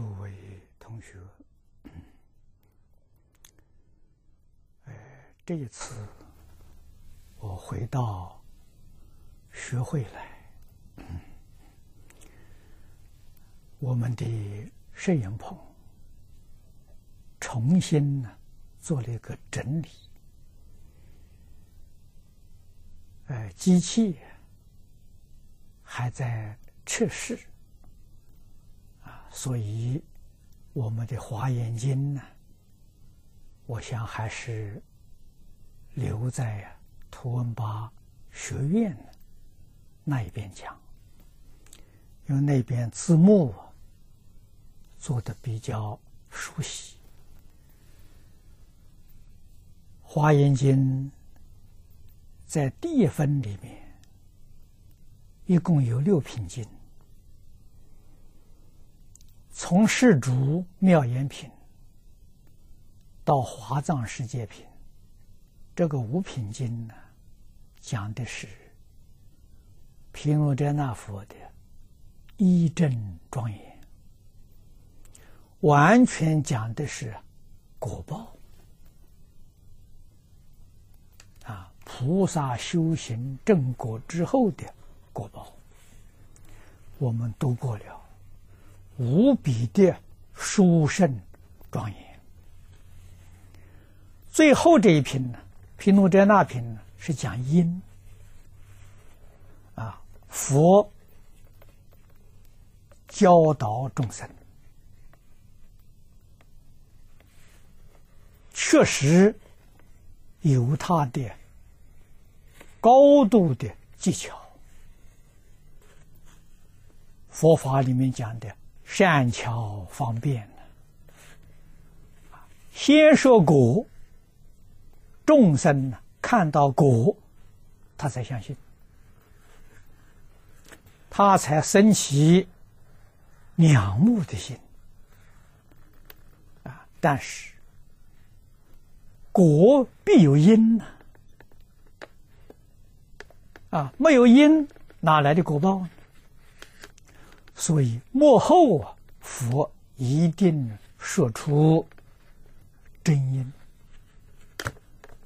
诸位同学，哎，这一次我回到学会来，我们的摄影棚重新呢做了一个整理，哎，机器还在测试。所以，我们的《华严经》呢，我想还是留在图文巴学院那一边讲，因为那边字幕做的比较熟悉，《华严经》在第一分里面一共有六品经。从世主妙言品到华藏世界品，这个五品经呢，讲的是毗卢遮那佛的一真庄严，完全讲的是果报啊，菩萨修行正果之后的果报，我们读过了。无比的殊胜庄严。最后这一品呢，毗卢遮那品呢，是讲因啊，佛教导众生，确实有他的高度的技巧。佛法里面讲的。善巧方便先说果，众生呢看到果，他才相信，他才升起仰慕的心啊！但是果必有因呢，啊，没有因哪来的果报呢？所以幕后啊，佛一定说出真因。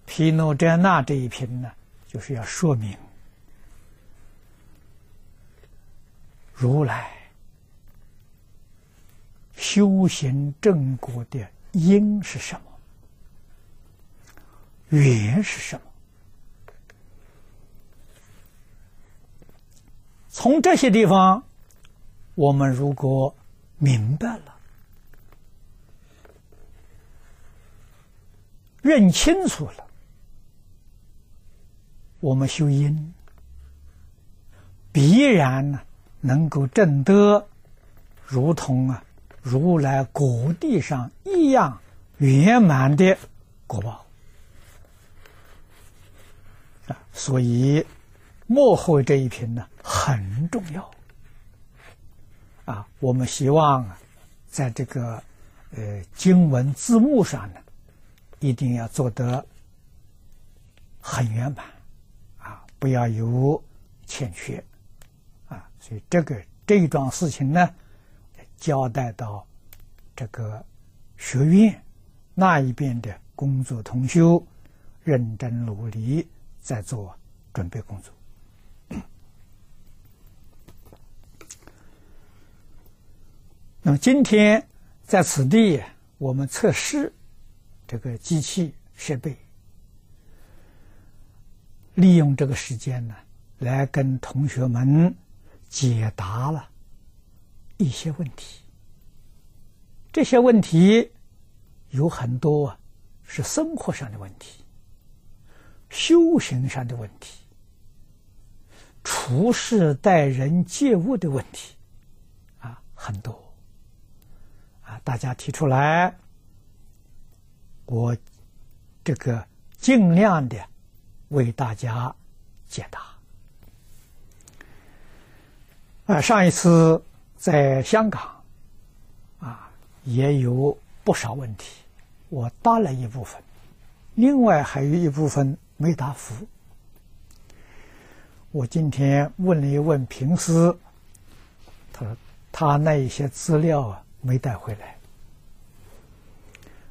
毗卢遮那这一篇呢，就是要说明如来修行正果的因是什么，缘是什么。从这些地方。我们如果明白了、认清楚了，我们修因必然呢能够证得如同啊如来果地上一样圆满的果报啊！所以幕后这一篇呢很重要。啊，我们希望，在这个呃经文字幕上呢，一定要做得很圆满，啊，不要有欠缺，啊，所以这个这一桩事情呢，交代到这个学院那一边的工作同修，认真努力在做准备工作。那么今天在此地，我们测试这个机器设备，利用这个时间呢，来跟同学们解答了一些问题。这些问题有很多是生活上的问题、修行上的问题、处事待人接物的问题，啊，很多。啊大家提出来，我这个尽量的为大家解答。啊，上一次在香港，啊，也有不少问题，我答了一部分，另外还有一部分没答复。我今天问了一问平时，他说他那一些资料啊。没带回来，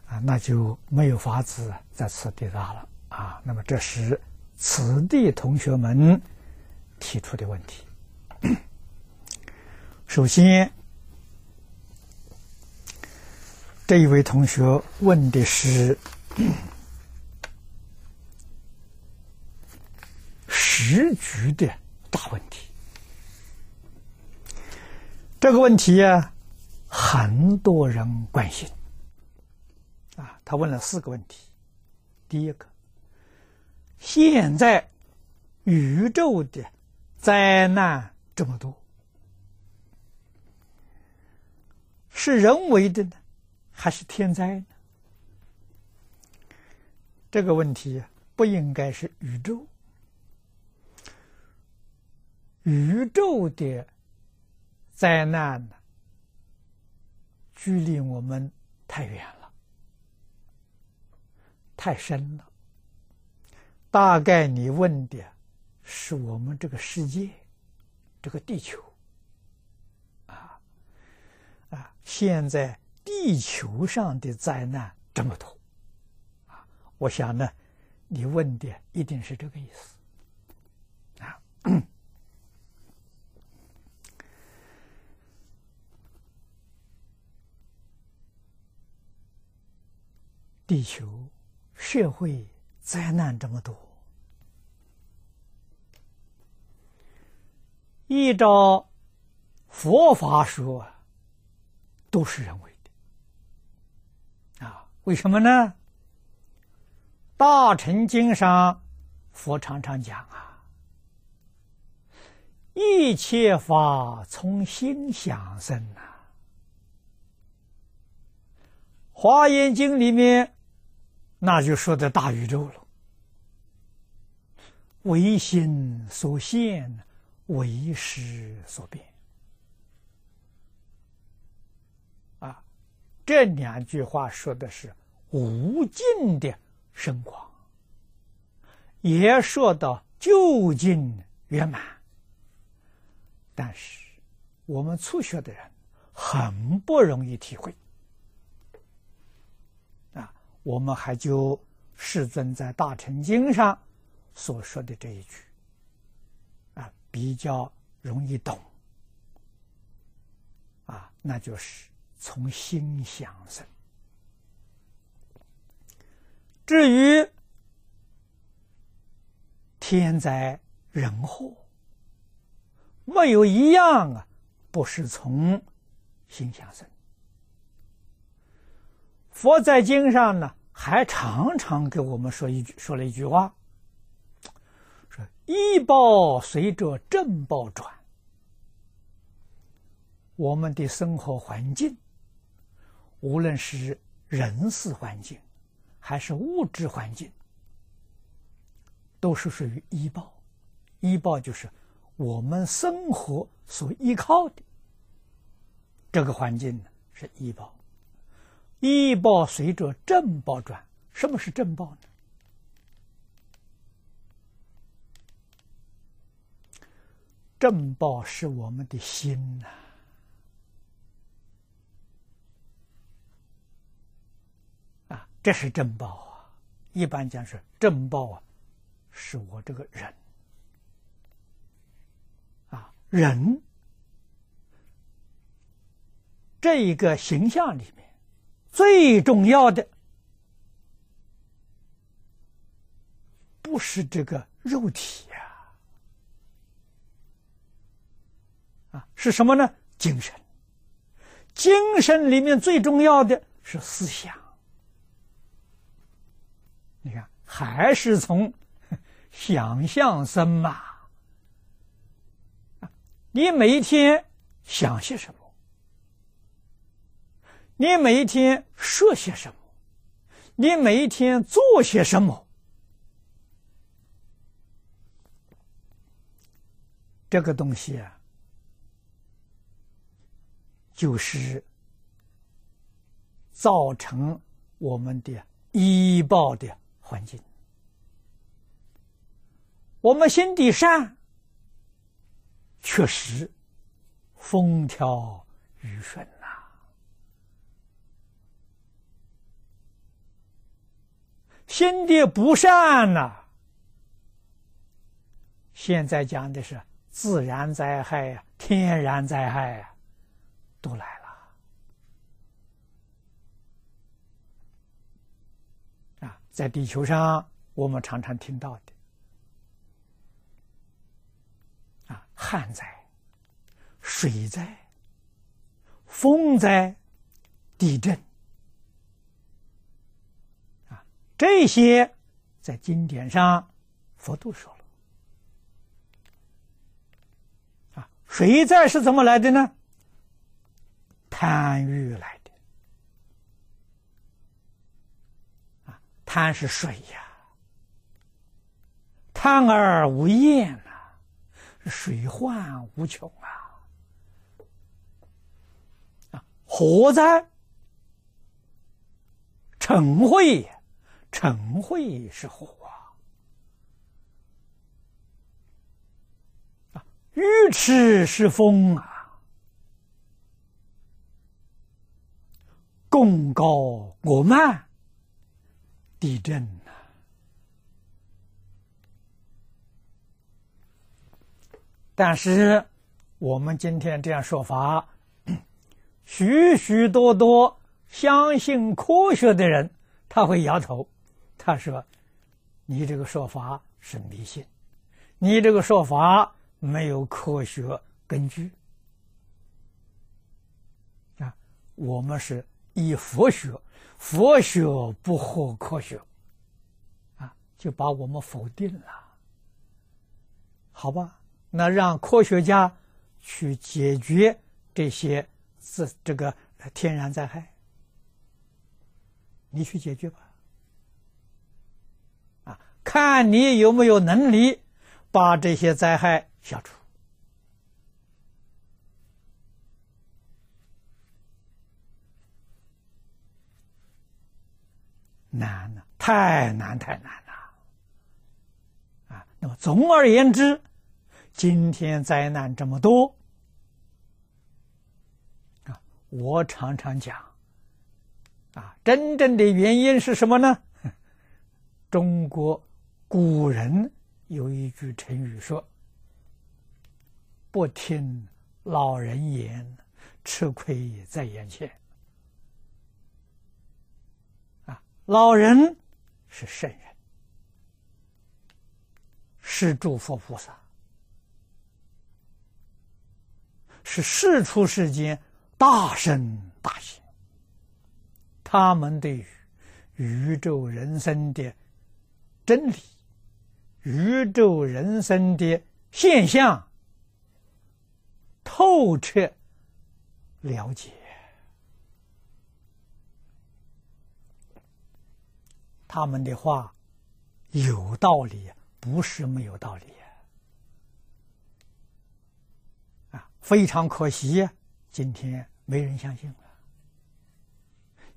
啊，那就没有法子在此地答了啊。那么这是此地同学们提出的问题。首先，这一位同学问的是 时局的大问题。这个问题呀，很多人关心。啊，他问了四个问题。第一个，现在宇宙的灾难这么多，是人为的呢，还是天灾呢？这个问题不应该是宇宙，宇宙的。灾难呢，距离我们太远了，太深了。大概你问的是我们这个世界，这个地球，啊啊！现在地球上的灾难这么多，啊，我想呢，你问的一定是这个意思，地球社会灾难这么多，依照佛法说，都是人为的啊？为什么呢？大乘经上佛常常讲啊，一切法从心想生呐。华严经里面，那就说的大宇宙了，唯心所现，唯识所变。啊，这两句话说的是无尽的深广，也说到究竟圆满。但是我们初学的人很不容易体会。我们还就世尊在《大乘经》上所说的这一句，啊，比较容易懂，啊，那就是从心想生。至于天灾人祸，没有一样啊，不是从心想生。佛在经上呢，还常常给我们说一句，说了一句话，说“医报随着正报转”。我们的生活环境，无论是人事环境，还是物质环境，都是属于医报。医报就是我们生活所依靠的这个环境呢，是医报。医报随着正报转，什么是正报呢？正报是我们的心呐，啊，这是正报啊。一般讲是正报啊，是我这个人，啊，人这一个形象里面。最重要的不是这个肉体呀，啊，是什么呢？精神。精神里面最重要的是思想。你看，还是从 想象生嘛。你每一天想些什么？你每一天说些什么？你每一天做些什么？这个东西啊，就是造成我们的医报的环境。我们心地善，确实风调雨顺。心地不善呐。现在讲的是自然灾害呀，天然灾害呀，都来了啊！在地球上，我们常常听到的啊，旱灾、水灾、风灾、地震这些在经典上佛都说了。啊水灾是怎么来的呢？贪欲来的啊！贪是水呀，贪而无厌呐，水患无穷啊！啊，火灾，嗔恚，晨会是火。愚痴是风啊，功高我慢，地震呐。但是我们今天这样说法，许许多多相信科学的人，他会摇头，他说：“你这个说法是迷信，你这个说法。”没有科学根据啊！我们是以佛学，佛学不合科学啊，就把我们否定了。好吧，那让科学家去解决这些自这个天然灾害，你去解决吧。看你有没有能力把这些灾害。消除难了，太难太难了啊！那么总而言之，今天灾难这么多啊，我常常讲啊，真正的原因是什么呢？中国古人有一句成语说。不听老人言，吃亏在眼前。啊，老人是圣人，是诸佛菩萨，是世出世间大圣大贤。他们对于宇宙人生的真理、宇宙人生的现象。透彻了解，他们的话有道理，不是没有道理啊！非常可惜，今天没人相信了，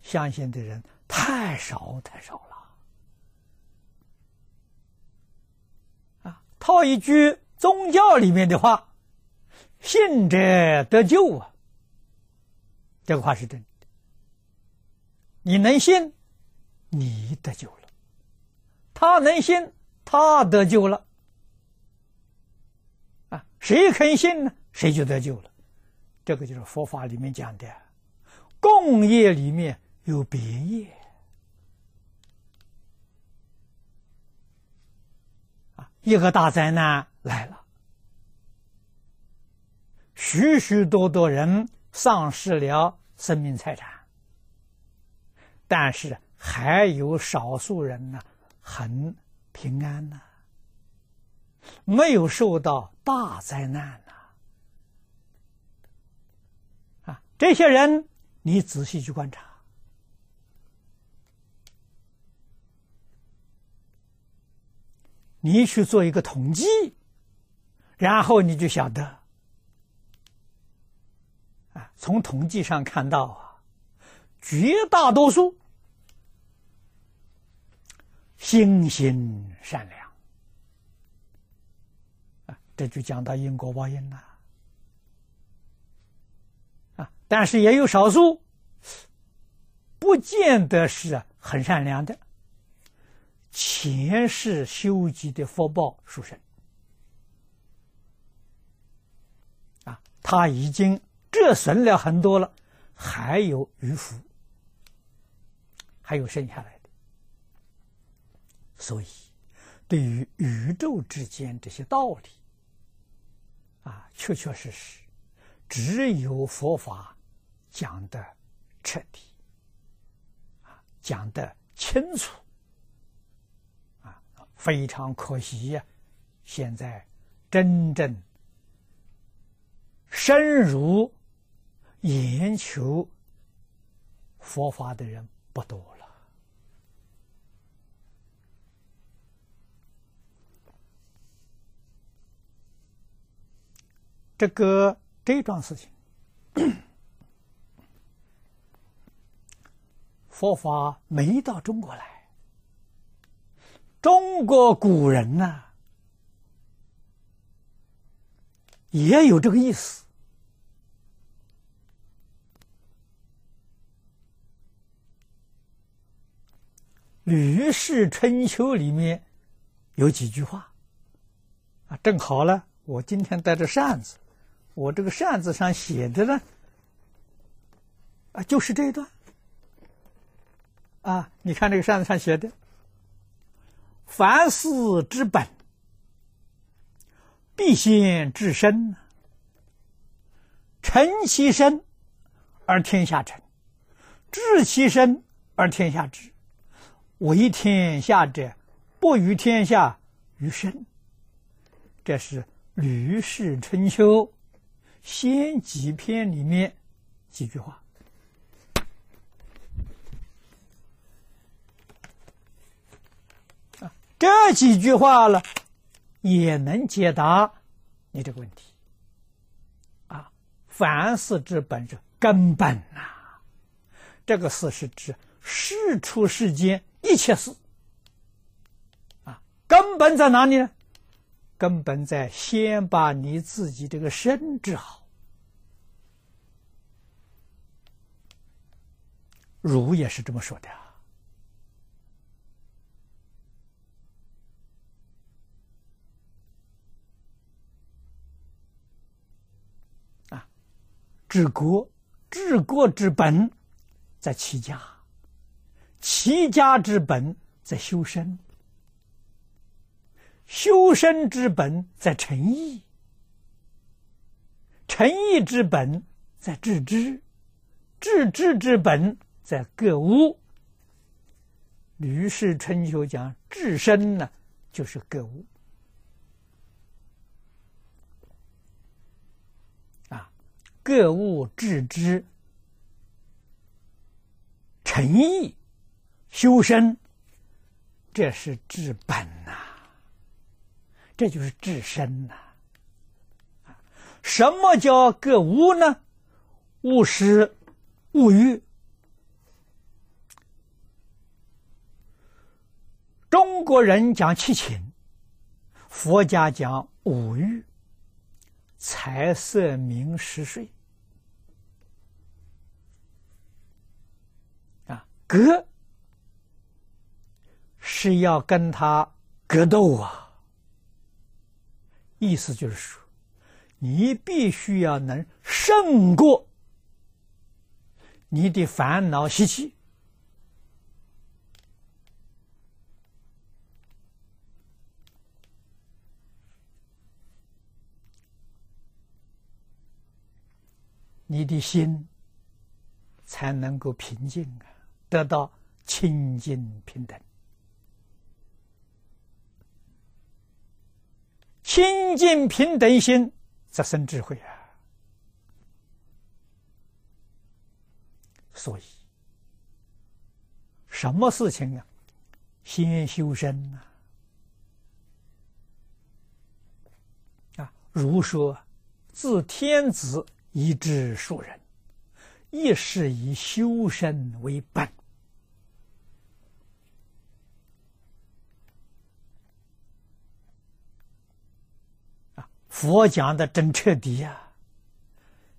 相信的人太少太少套一句宗教里面的话。信者得救啊！这个话是真的。你能信，你得救了；他能信，他得救了。啊，谁肯信呢？谁就得救了。这个就是佛法里面讲的，共业里面有别业。一个大灾难来了。许许多多人丧失了生命财产，但是还有少数人呢，很平安呢，没有受到大灾难呢。啊，这些人你仔细去观察，你去做一个统计，然后你就晓得。从统计上看到啊，绝大多数心心善良啊，这就讲到因果报应了啊。但是也有少数不见得是很善良的，前世修集的福报殊胜啊，他已经折损了很多了，还有余福，还有剩下来的。所以，对于宇宙之间这些道理，啊，确确实实，只有佛法讲的彻底，啊，讲的清楚。非常可惜呀！现在真正深入研求佛法的人不多了。这个这桩事情，佛法没到中国来。中国古人呐，也有这个意思。《吕氏春秋》里面有几句话啊，正好呢。我今天带着扇子，我这个扇子上写的呢，啊，就是这一段。啊，你看这个扇子上写的。凡事之本，必先治身。诚其身，而天下诚；治其身，而天下治。为天下者，不与天下于身。这是《吕氏春秋·先几篇》里面几句话。这几句话了，也能解答你这个问题。啊，凡事之本是根本呐，这个事是指事出世间一切事。啊，根本在哪里呢？根本在先把你自己这个身治好。儒也是这么说的。治国，治国之本在齐家；齐家之本在修身；修身之本在诚意；诚意之本在致知；致知之本在格物。《吕氏春秋》讲治身呢，就是格物。各物致知、诚意、修身，这是治本呐，这就是治身呐。什么叫各物呢？物是物欲。中国人讲七情，佛家讲五欲：财色名食睡。格是要跟他格斗啊！意思就是说，你必须要能胜过你的烦恼习气，你的心才能够平静啊！得到清净平等，清净平等心则生智慧啊！所以，什么事情啊，先修身呐！啊，如说，自天子以至庶人，亦是以修身为本。佛讲的真彻底呀！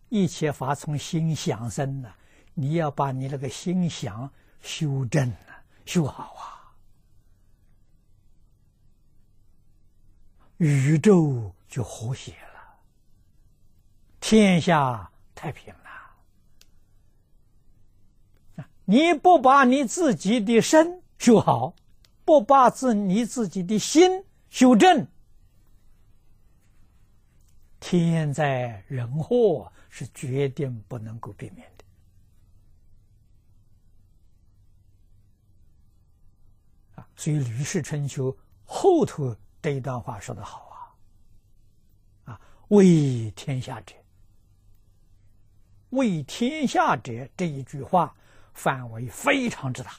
一切法从心想生呢，你要把你那个心想修正了、修好啊！宇宙就和谐了，天下太平了。你不把你自己的身修好，不把自你自己的心修正，天灾人祸是决定不能够避免的。啊，所以《吕氏春秋》后头这一段话说的好啊，啊，为天下者，为天下者这一句话。范围非常之大，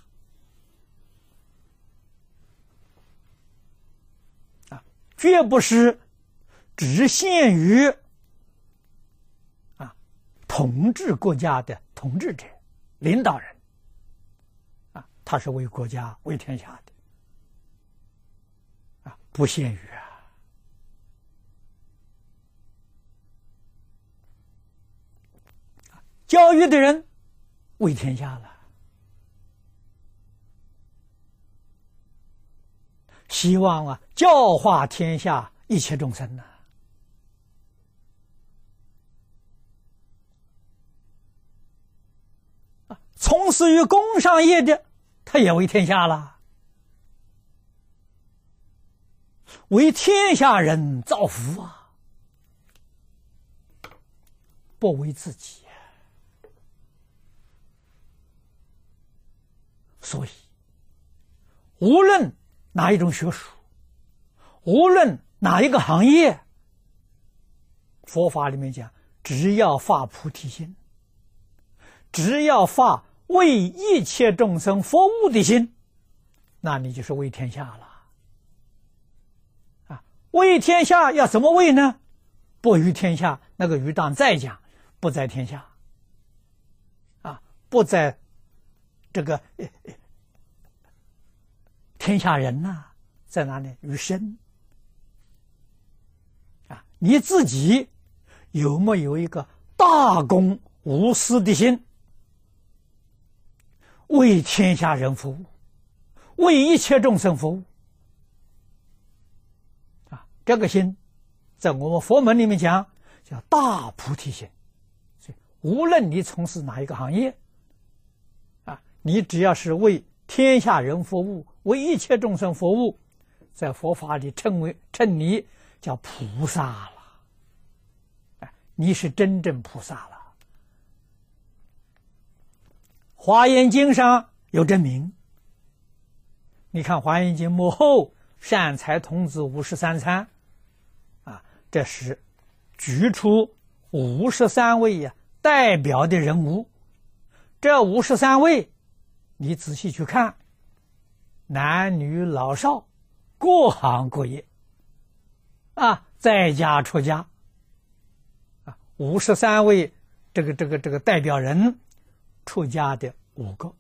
啊，绝不是只限于啊统治国家的统治者、领导人，啊，他是为国家、为天下的，啊，不限于啊，教育的人。为天下了，希望啊，教化天下一切众生呐！从事于工商业的，他也为天下了，为天下人造福啊，不为自己。所以，无论哪一种学术，无论哪一个行业，佛法里面讲，只要发菩提心，只要发为一切众生服务的心，那你就是为天下了。啊，为天下要怎么为呢？不于天下，那个于当再讲，不在天下，啊，不在这个。天下人呐，在哪里？于身啊，你自己有没有一个大公无私的心，为天下人服务，为一切众生服务？啊，这个心，在我们佛门里面讲叫大菩提心。所以，无论你从事哪一个行业，啊，你只要是为天下人服务。为一切众生服务，在佛法里称为称你叫菩萨了。哎，你是真正菩萨了。华严经上有证明。你看华严经幕后善财童子五十三参，啊，这是举出五十三位呀代表的人物。这五十三位，你仔细去看。男女老少，各行各业，啊，在家出家，啊，五十三位这个这个这个代表人，出家的五个，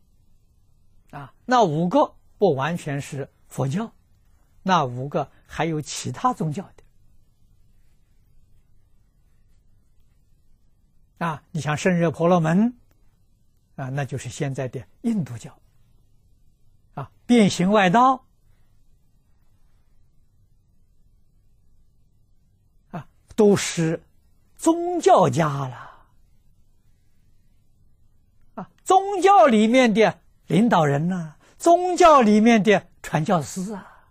啊，那五个不完全是佛教，那五个还有其他宗教的，啊，你像圣热婆罗门，啊，那就是现在的印度教。变形外道啊，都是宗教家了啊，宗教里面的领导人呢，宗教里面的传教士啊，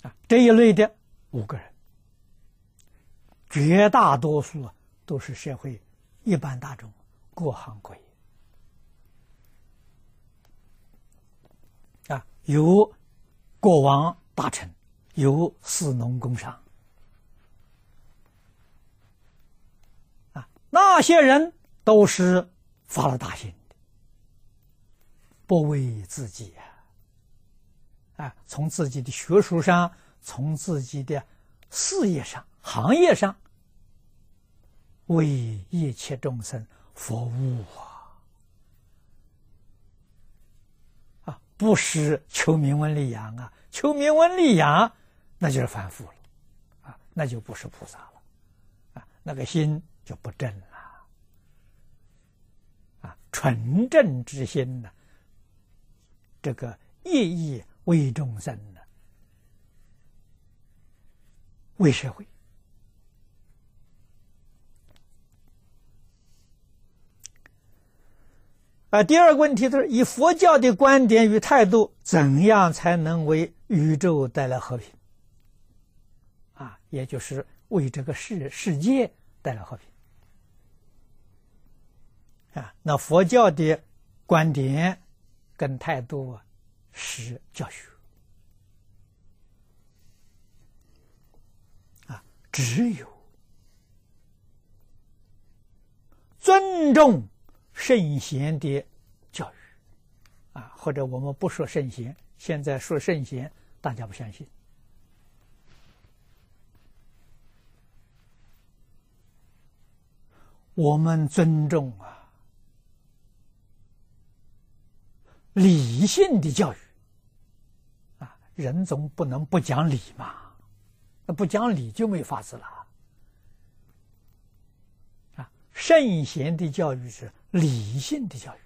啊，这一类的五个人，绝大多数啊都是社会一般大众。各行各业啊，有国王大臣，有士农工商。啊，那些人都是发了大心。的，不为自己啊，啊，从自己的学术上，从自己的事业上、行业上，为一切众生。佛悟啊，啊，不是求名闻利养啊，求名闻利养，那就是凡夫了，啊，那就不是菩萨了，啊，那个心就不正了，啊，纯正之心呢，这个业意为众生呢，为社会。啊，第二个问题就是以佛教的观点与态度，怎样才能为宇宙带来和平？啊，也就是为这个世世界带来和平。啊，那佛教的观点跟态度啊，是教学。啊，只有尊重。圣贤的教育，啊，或者我们不说圣贤，现在说圣贤，大家不相信。我们尊重啊，理性的教育，啊，人总不能不讲理嘛，那不讲理就没法子了。啊，圣贤的教育是。理性的教育，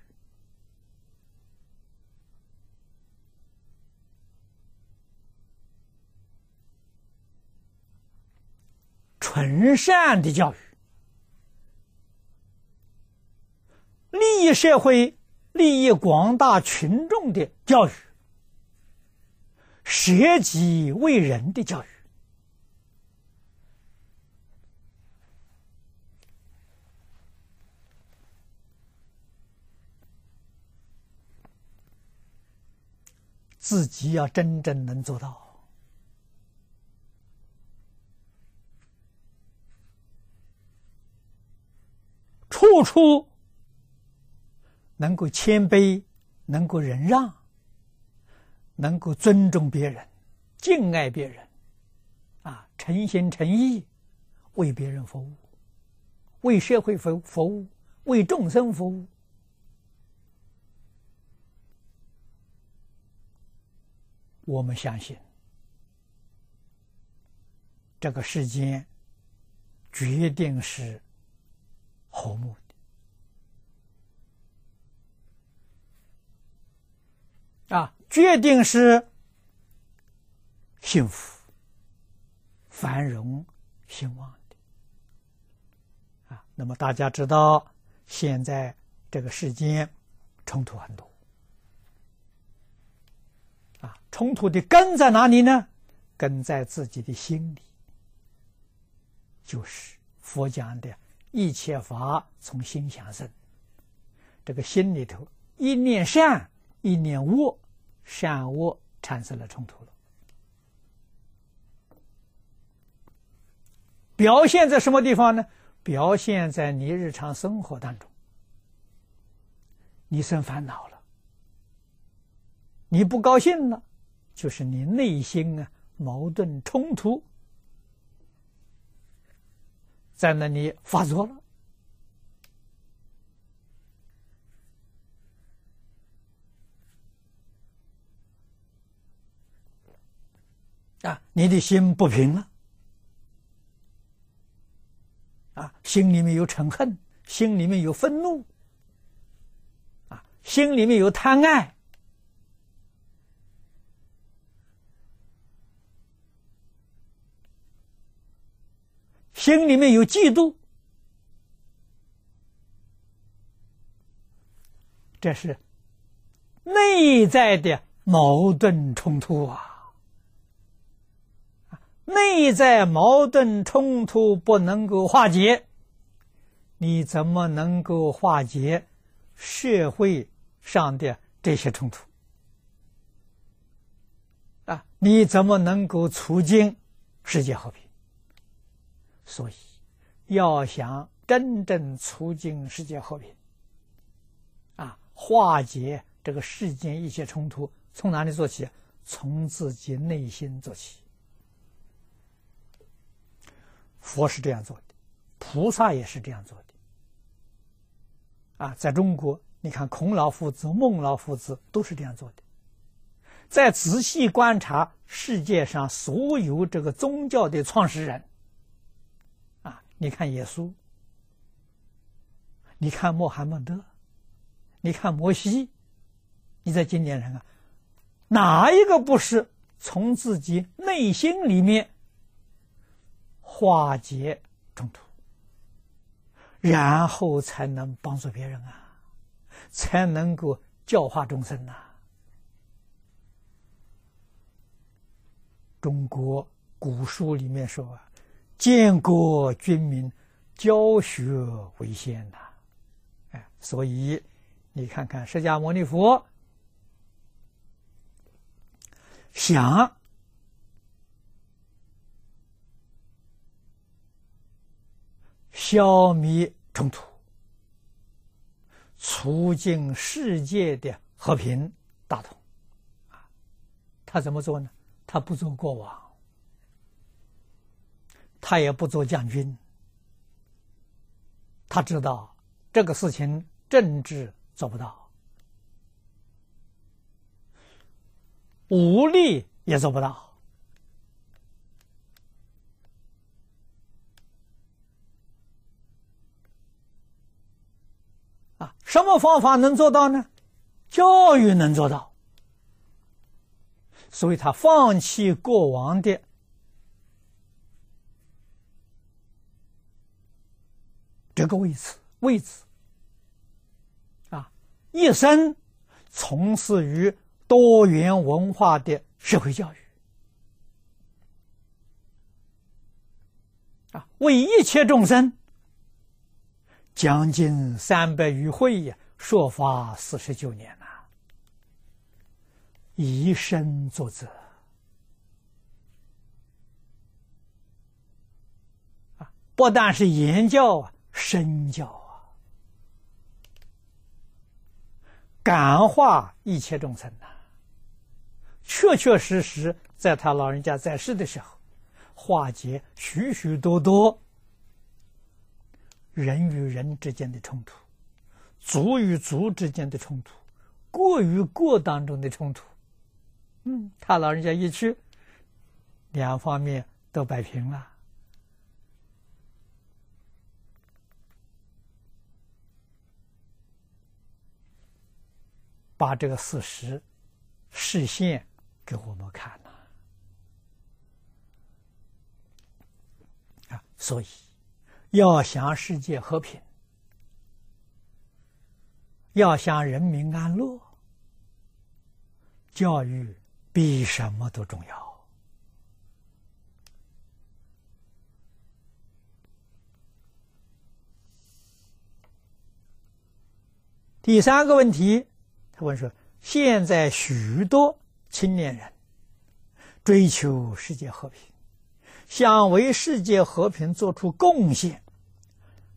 纯善的教育，利益社会、利益广大群众的教育，舍己为人的教育。自己要真正能做到，处处能够谦卑，能够忍让，能够尊重别人，敬爱别人，啊，诚心诚意为别人服务，为社会服服务，为众生服务。我们相信，这个世间决定是和睦的，啊，决定是幸福、繁荣、兴旺的，啊。那么大家知道，现在这个世间冲突很多。冲突的根在哪里呢？根在自己的心里，就是佛讲的一切法从心想生。这个心里头一念善，一念恶，善恶产生了冲突了。表现在什么地方呢？表现在你日常生活当中，你生烦恼了，你不高兴了。就是你内心啊矛盾冲突在那里发作了啊，你的心不平了啊，心里面有嗔恨，心里面有愤怒啊，心里面有贪爱。心里面有嫉妒，这是内在的矛盾冲突啊！内在矛盾冲突不能够化解，你怎么能够化解社会上的这些冲突？啊，你怎么能够促进世界和平？所以，要想真正促进世界和平，啊，化解这个世间一切冲突，从哪里做起？从自己内心做起。佛是这样做的，菩萨也是这样做的。啊，在中国，你看孔老夫子、孟老夫子都是这样做的。再仔细观察世界上所有这个宗教的创始人。你看耶稣，你看穆罕默德，你看摩西，你在经典上啊，哪一个不是从自己内心里面化解冲突，然后才能帮助别人啊，才能够教化众生呐？中国古书里面说啊，建国军民，教学为先呐，哎，所以你看看释迦牟尼佛。想消灭冲突，促进世界的和平大同，啊，他怎么做呢？他不做过往，他也不做将军，他知道这个事情政治做不到。武力也做不到啊！什么方法能做到呢？教育能做到，所以他放弃过往的这个位置，位置啊，一生从事于。多元文化的社会教育啊，为一切众生将近三百余会呀，说法四十九年呐，以身作则，不但是言教啊，身教啊，感化一切众生呐。确确实实，在他老人家在世的时候，化解许许多多人与人之间的冲突，族与族之间的冲突，国与国当中的冲突。嗯，他老人家一去，两方面都摆平了，把这个事实实现。给我们看呐，啊，所以要想世界和平，要想人民安乐，教育比什么都重要。第三个问题，他问说：现在许多。青年人追求世界和平，想为世界和平做出贡献，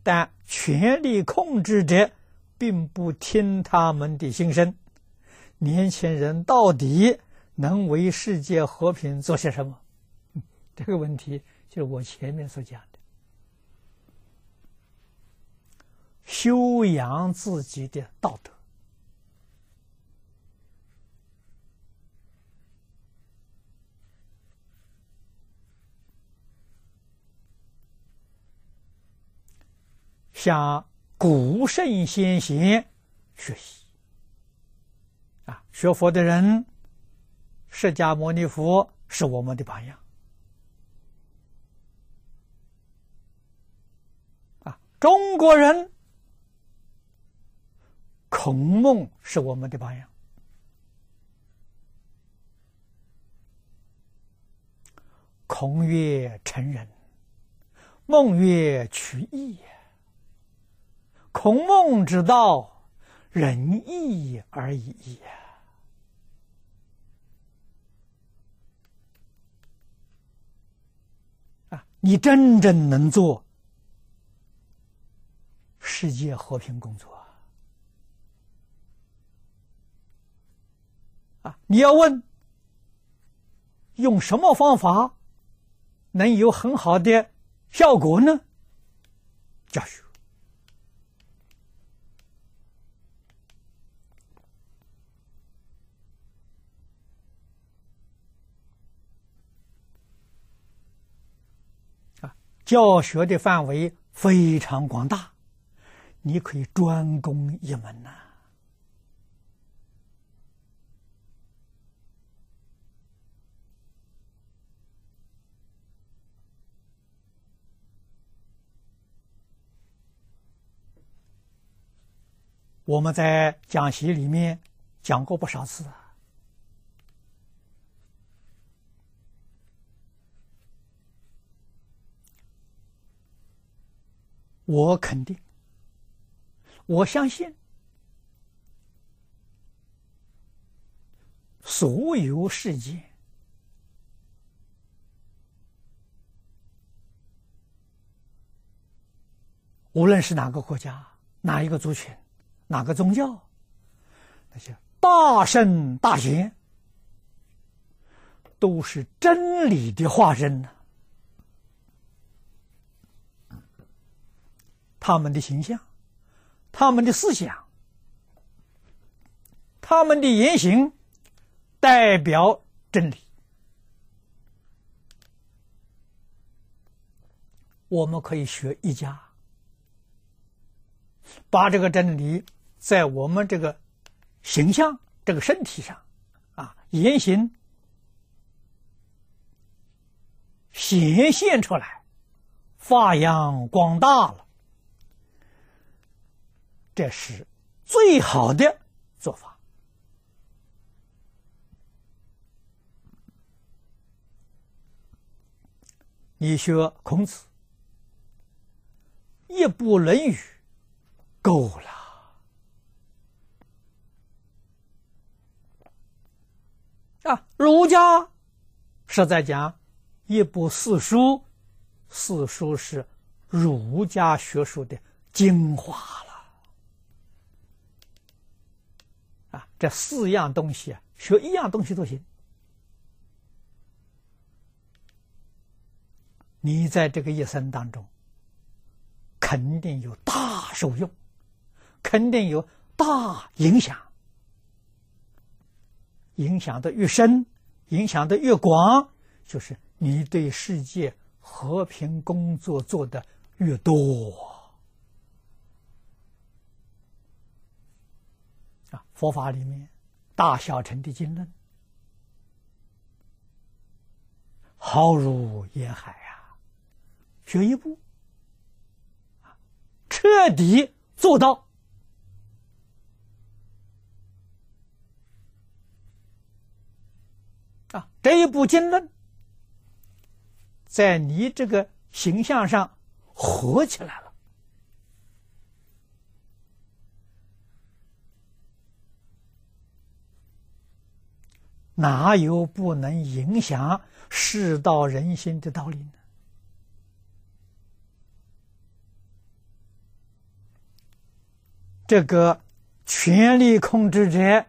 但权力控制者并不听他们的心声。年轻人到底能为世界和平做些什么？这个问题就是我前面所讲的：修养自己的道德。向古圣先贤学习啊！学佛的人，释迦牟尼佛是我们的榜样啊！中国人，孔孟是我们的榜样。孔曰：“成人。”孟曰：“取义。”孔孟之道，仁义而已呀！啊，你真正能做世界和平工作啊？你要问用什么方法能有很好的效果呢？教学。教学的范围非常广大，你可以专攻一门呐。我们在讲席里面讲过不少次。我肯定，我相信，所有世界。无论是哪个国家、哪一个族群、哪个宗教，那些大圣大贤，都是真理的化身呢。他们的形象、他们的思想、他们的言行，代表真理。我们可以学一家。把这个真理在我们这个形象、这个身体上，啊，言行显现出来，发扬光大了，这是最好的做法。你学孔子，一部《论语》。够了啊！儒家是在讲一部四书，四书是儒家学术的精华了啊！这四样东西啊，学一样东西都行。你在这个一生当中，肯定有大受用。肯定有大影响，影响的越深，影响的越广，就是你对世界和平工作做的越多啊！佛法里面大小乘的经论，浩如烟海啊，学一步彻底做到。啊，这一部经论，在你这个形象上合起来了，哪有不能影响世道人心的道理呢？这个权力控制者。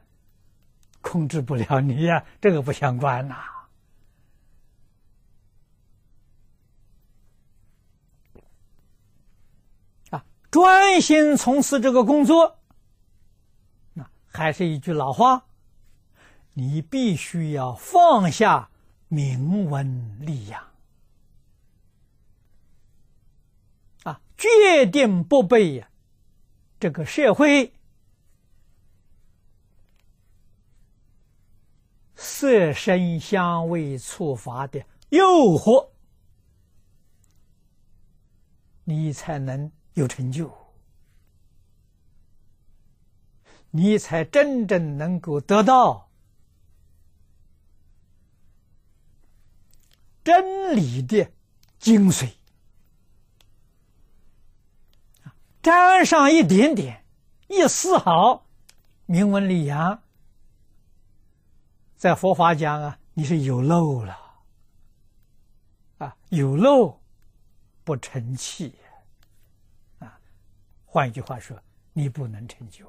控制不了你呀，这个不相关呐。啊，专心从事这个工作，那还是一句老话，你必须要放下名闻利养，啊，决定不被这个社会。色声香味触法的诱惑，你才能有成就，你才真正能够得到真理的精髓。沾上一点点、一丝毫名闻利养。在佛法讲啊，你是有漏了，啊，有漏不成器，啊，换一句话说，你不能成就，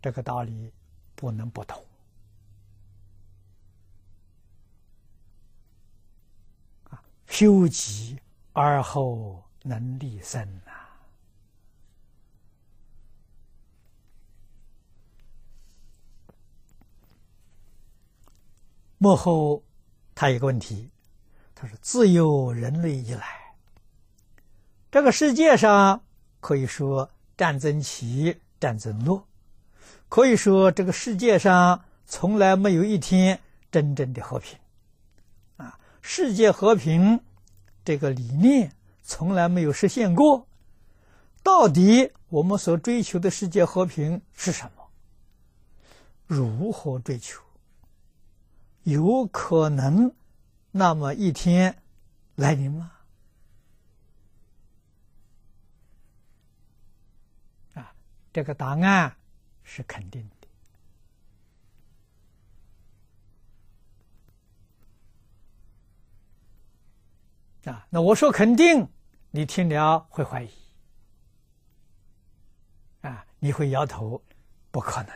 这个道理不能不懂，修己而后能立身呐。幕后，他有个问题，他说：“自有人类以来，这个世界上可以说战争起，战争落，可以说这个世界上从来没有一天真正的和平。世界和平这个理念从来没有实现过。到底我们所追求的世界和平是什么？如何追求？有可能那么一天来临吗？啊，这个答案是肯定的。啊，那我说肯定，你听了会怀疑，啊，你会摇头，不可能。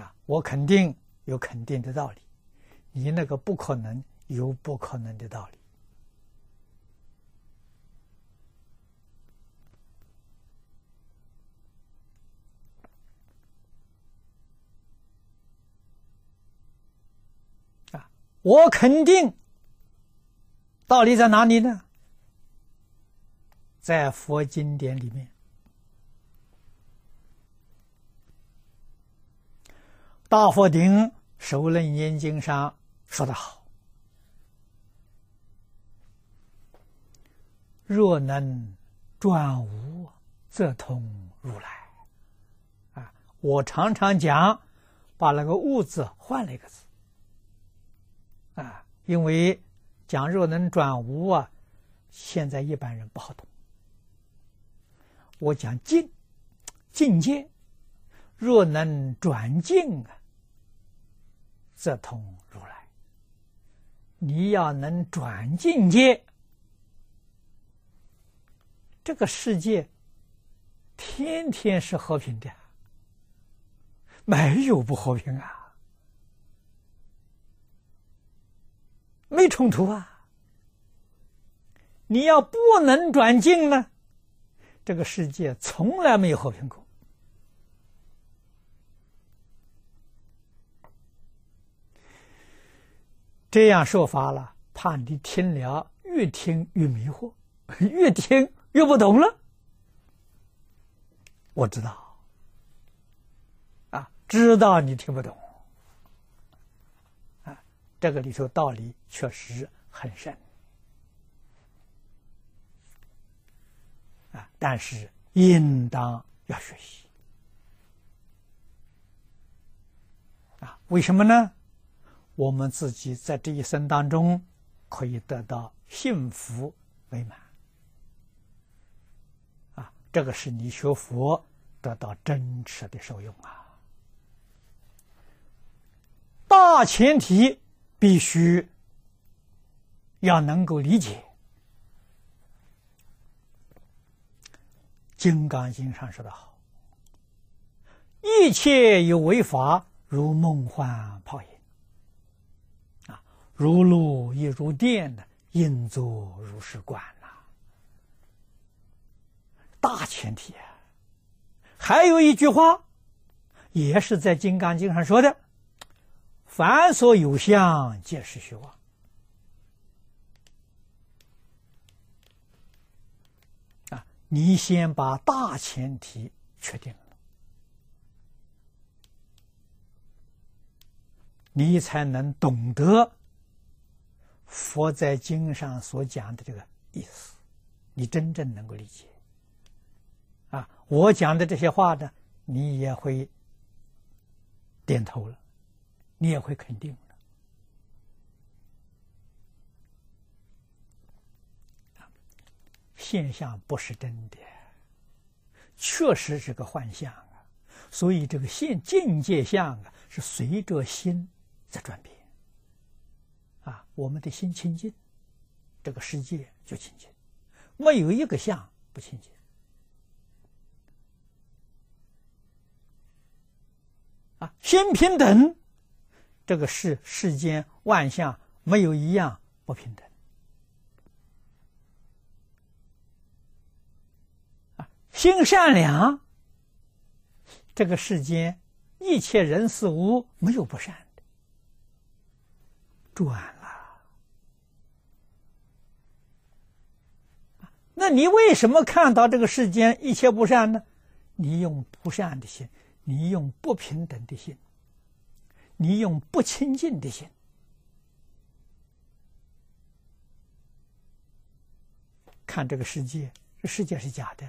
啊，我肯定。有肯定的道理，你那个不可能有不可能的道理啊！我肯定道理在哪里呢？在佛经典里面。大佛顶首楞严经上说得好：“若能转无，则通如来。”啊，我常常讲，把那个“物”字换了一个字。啊，因为讲若能转无啊，现在一般人不好懂。我讲境境界，若能转境啊。则通如来。你要能转境界，这个世界天天是和平的，没有不和平啊，没冲突啊。你要不能转境呢，这个世界从来没有和平过。这样说法了，怕你听了越听越迷惑，越听越不懂了。我知道，啊，知道你听不懂，这个里头道理确实很深，啊，但是应当要学习，啊，为什么呢？我们自己在这一生当中可以得到幸福美满，啊，这个是你学佛得到真实的受用啊。大前提必须要能够理解，《金刚经》上说的好：“一切有为法，如梦幻泡影。”啊如露亦如电的，应作如是观呐。大前提啊，还有一句话，也是在《金刚经》上说的：“凡所有相，皆是虚妄。”啊，你先把大前提确定了，你才能懂得。佛在经上所讲的这个意思，你真正能够理解。啊，我讲的这些话呢，你也会点头了，你也会肯定的。现象不是真的，确实是个幻象啊。所以这个现境界相啊，是随着心在转变。啊，我们的心清净，这个世界就清净，没有一个相不清净。啊，心平等，这个世世间万象没有一样不平等。啊，心善良，这个世间一切人事物没有不善的，转了。那你为什么看到这个世间一切不善呢？你用不善的心，你用不平等的心，你用不清净的心，看这个世界，这世界是假的，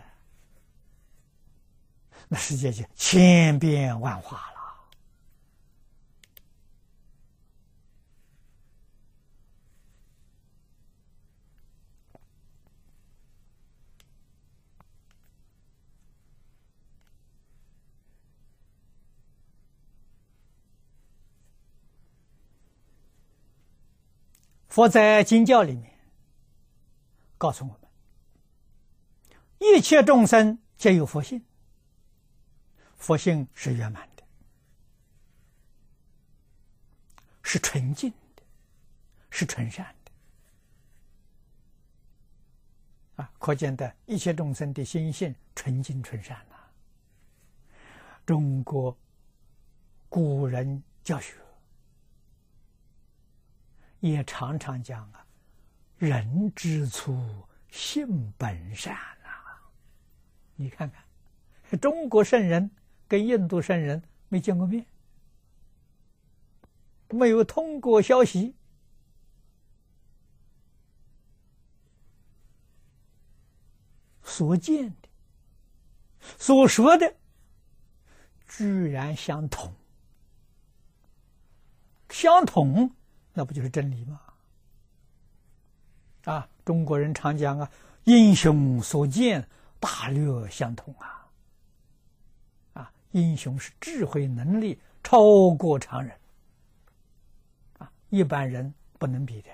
那世界就千变万化了。佛在经教里面告诉我们：一切众生皆有佛性，佛性是圆满的，是纯净的，是纯善的。啊，可见的一切众生的心性纯净纯善呐。中国古人教学。也常常讲啊，人之初，性本善啊。你看看，中国圣人跟印度圣人没见过面，没有通过消息，所见的、所说的，居然相同，相同。那不就是真理吗？啊，中国人常讲啊，英雄所见大略相同啊。啊，英雄是智慧能力超过常人，啊，一般人不能比的。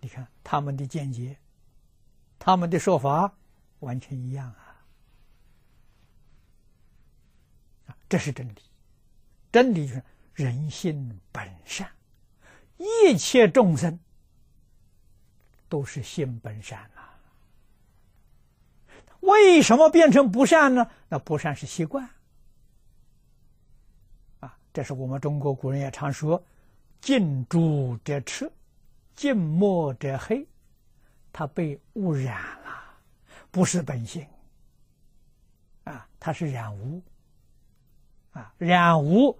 你看他们的见解，他们的说法完全一样啊。啊，这是真理，真理就是人性本善。一切众生都是性本善呐，为什么变成不善呢？那不善是习惯啊。这是我们中国古人也常说：“近朱者赤，近墨者黑。”它被污染了，不是本性啊，它是染污啊，染污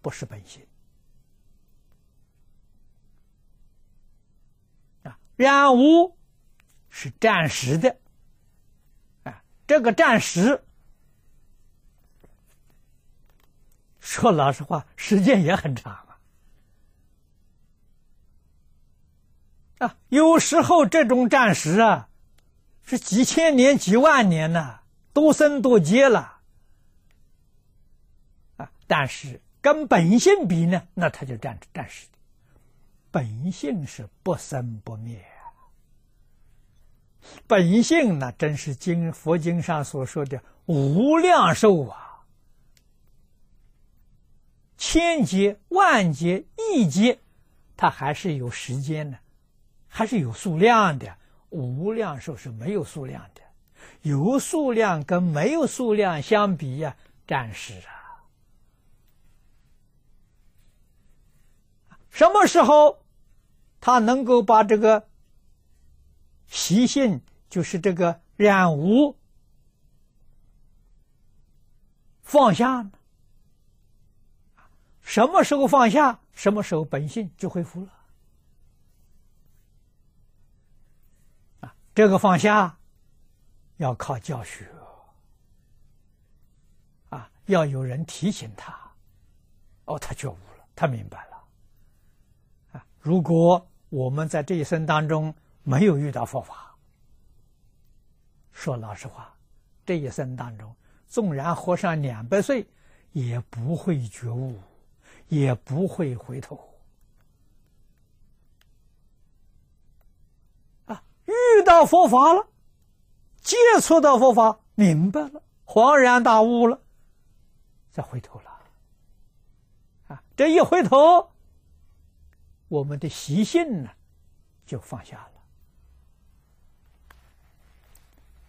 不是本性。染污是暂时的，啊，这个暂时，说老实话，时间也很长啊。啊，有时候这种暂时啊，是几千年、几万年呢，多生多劫了，啊，但是跟本性比呢，那它就暂暂时。本性是不生不灭，本性呢，真是经佛经上所说的无量寿啊，千劫万劫亿劫，它还是有时间的，还是有数量的。无量寿是没有数量的，有数量跟没有数量相比呀，暂时啊，什么时候？他能够把这个习性，就是这个染污放下呢？什么时候放下，什么时候本性就恢复了。啊，这个放下要靠教学啊，要有人提醒他，哦，他觉悟了，他明白了。啊，如果。我们在这一生当中没有遇到佛法，说老实话，这一生当中，纵然活上两百岁，也不会觉悟，也不会回头。啊，遇到佛法了，接触到佛法，明白了，恍然大悟了，再回头了。啊，这一回头。我们的习性呢，就放下了，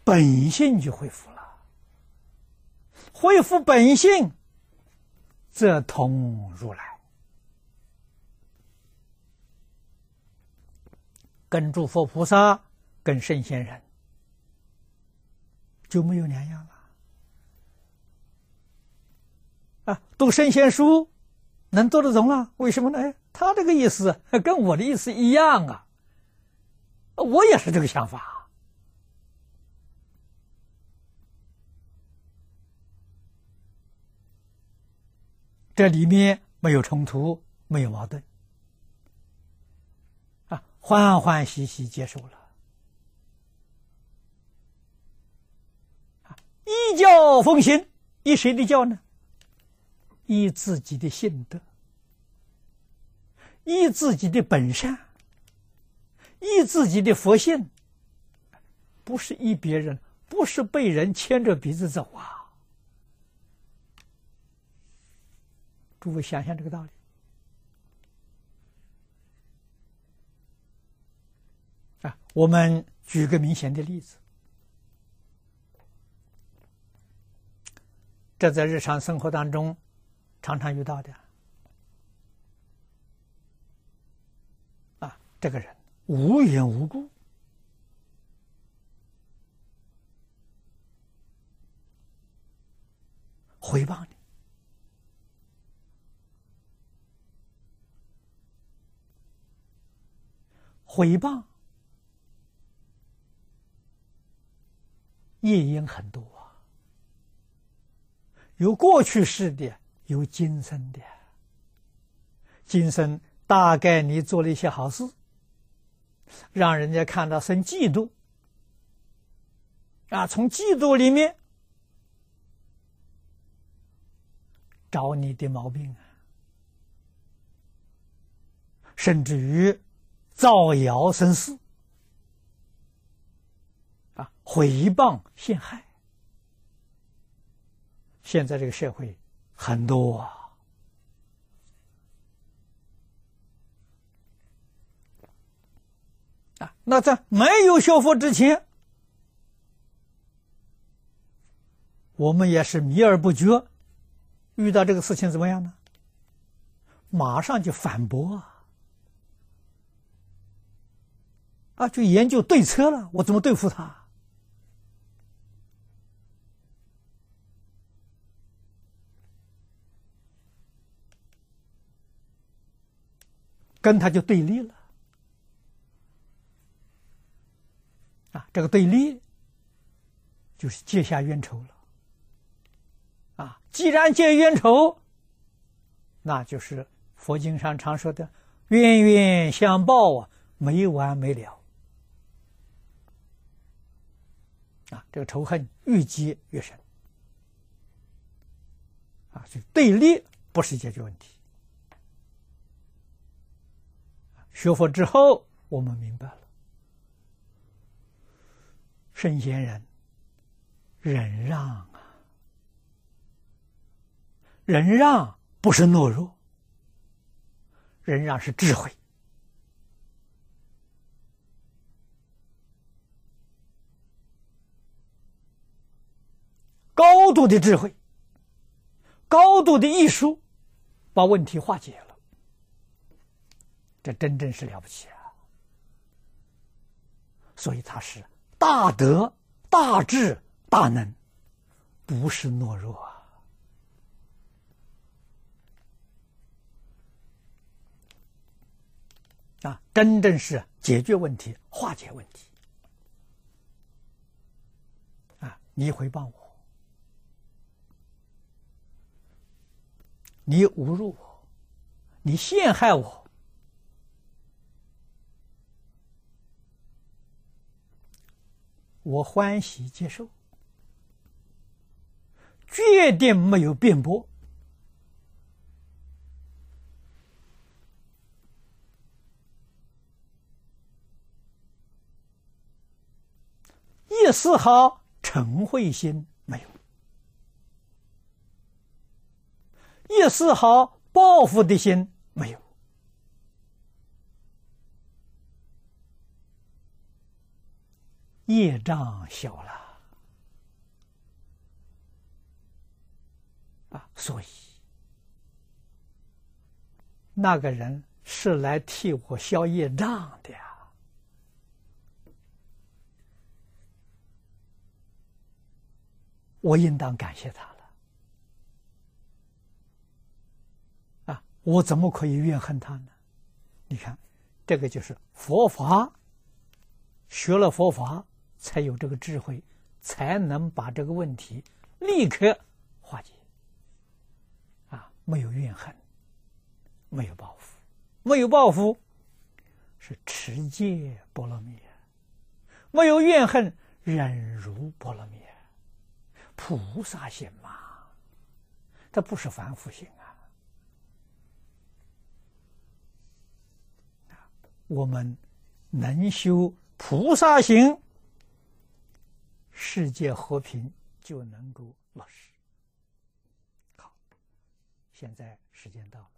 本性就恢复了。恢复本性，则通如来，跟诸佛菩萨、跟圣贤人就没有两样了。啊，读圣贤书能读得懂了？为什么呢？哎他这个意思跟我的意思一样啊，我也是这个想法。这里面没有冲突，没有矛盾，啊，欢欢喜喜接受了，啊，依教奉行，依谁的教呢？依自己的性德，依自己的本善，依自己的佛性，不是依别人，不是被人牵着鼻子走啊！诸位想想这个道理啊！我们举个明显的例子，这在日常生活当中。常常遇到的啊，这个人无缘无故回报你，回报业因很多啊，有过去式的。有今生的，今生大概你做了一些好事，让人家看到生嫉妒，啊，从嫉妒里面找你的毛病啊，甚至于造谣生事，啊，毁谤陷害，现在这个社会。很多啊！啊，那在没有学佛之前，我们也是迷而不觉，遇到这个事情怎么样呢？马上就反驳啊！啊，就研究对策了，我怎么对付他？跟他就对立了，啊，这个对立就是结下冤仇了，啊，既然结冤仇，那就是佛经上常说的冤冤相报啊，没完没了，啊，这个仇恨越积越深，啊，所以对立不是解决问题。学佛之后，我们明白了，圣贤人忍让啊，忍让不是懦弱，忍让是智慧，高度的智慧，高度的艺术，把问题化解了。这真正是了不起啊！所以他是大德、大智、大能，不是懦弱啊！啊，真正是解决问题、化解问题啊！你回报我，你侮辱我，你陷害我。我欢喜接受，决定没有辩驳，一丝毫嗔恚心一丝毫报复的心没有。业障小了啊，所以那个人是来替我消业障的呀，我应当感谢他我怎么可以怨恨他呢？你看，这个就是佛法，学了佛法。才有这个智慧，才能把这个问题立刻化解。啊，没有怨恨，没有报复，没有报复是持戒波罗蜜，没有怨恨，忍辱波罗蜜，菩萨心嘛，这不是凡夫心啊！我们能修菩萨行，世界和平就能够落实。好现在时间到了。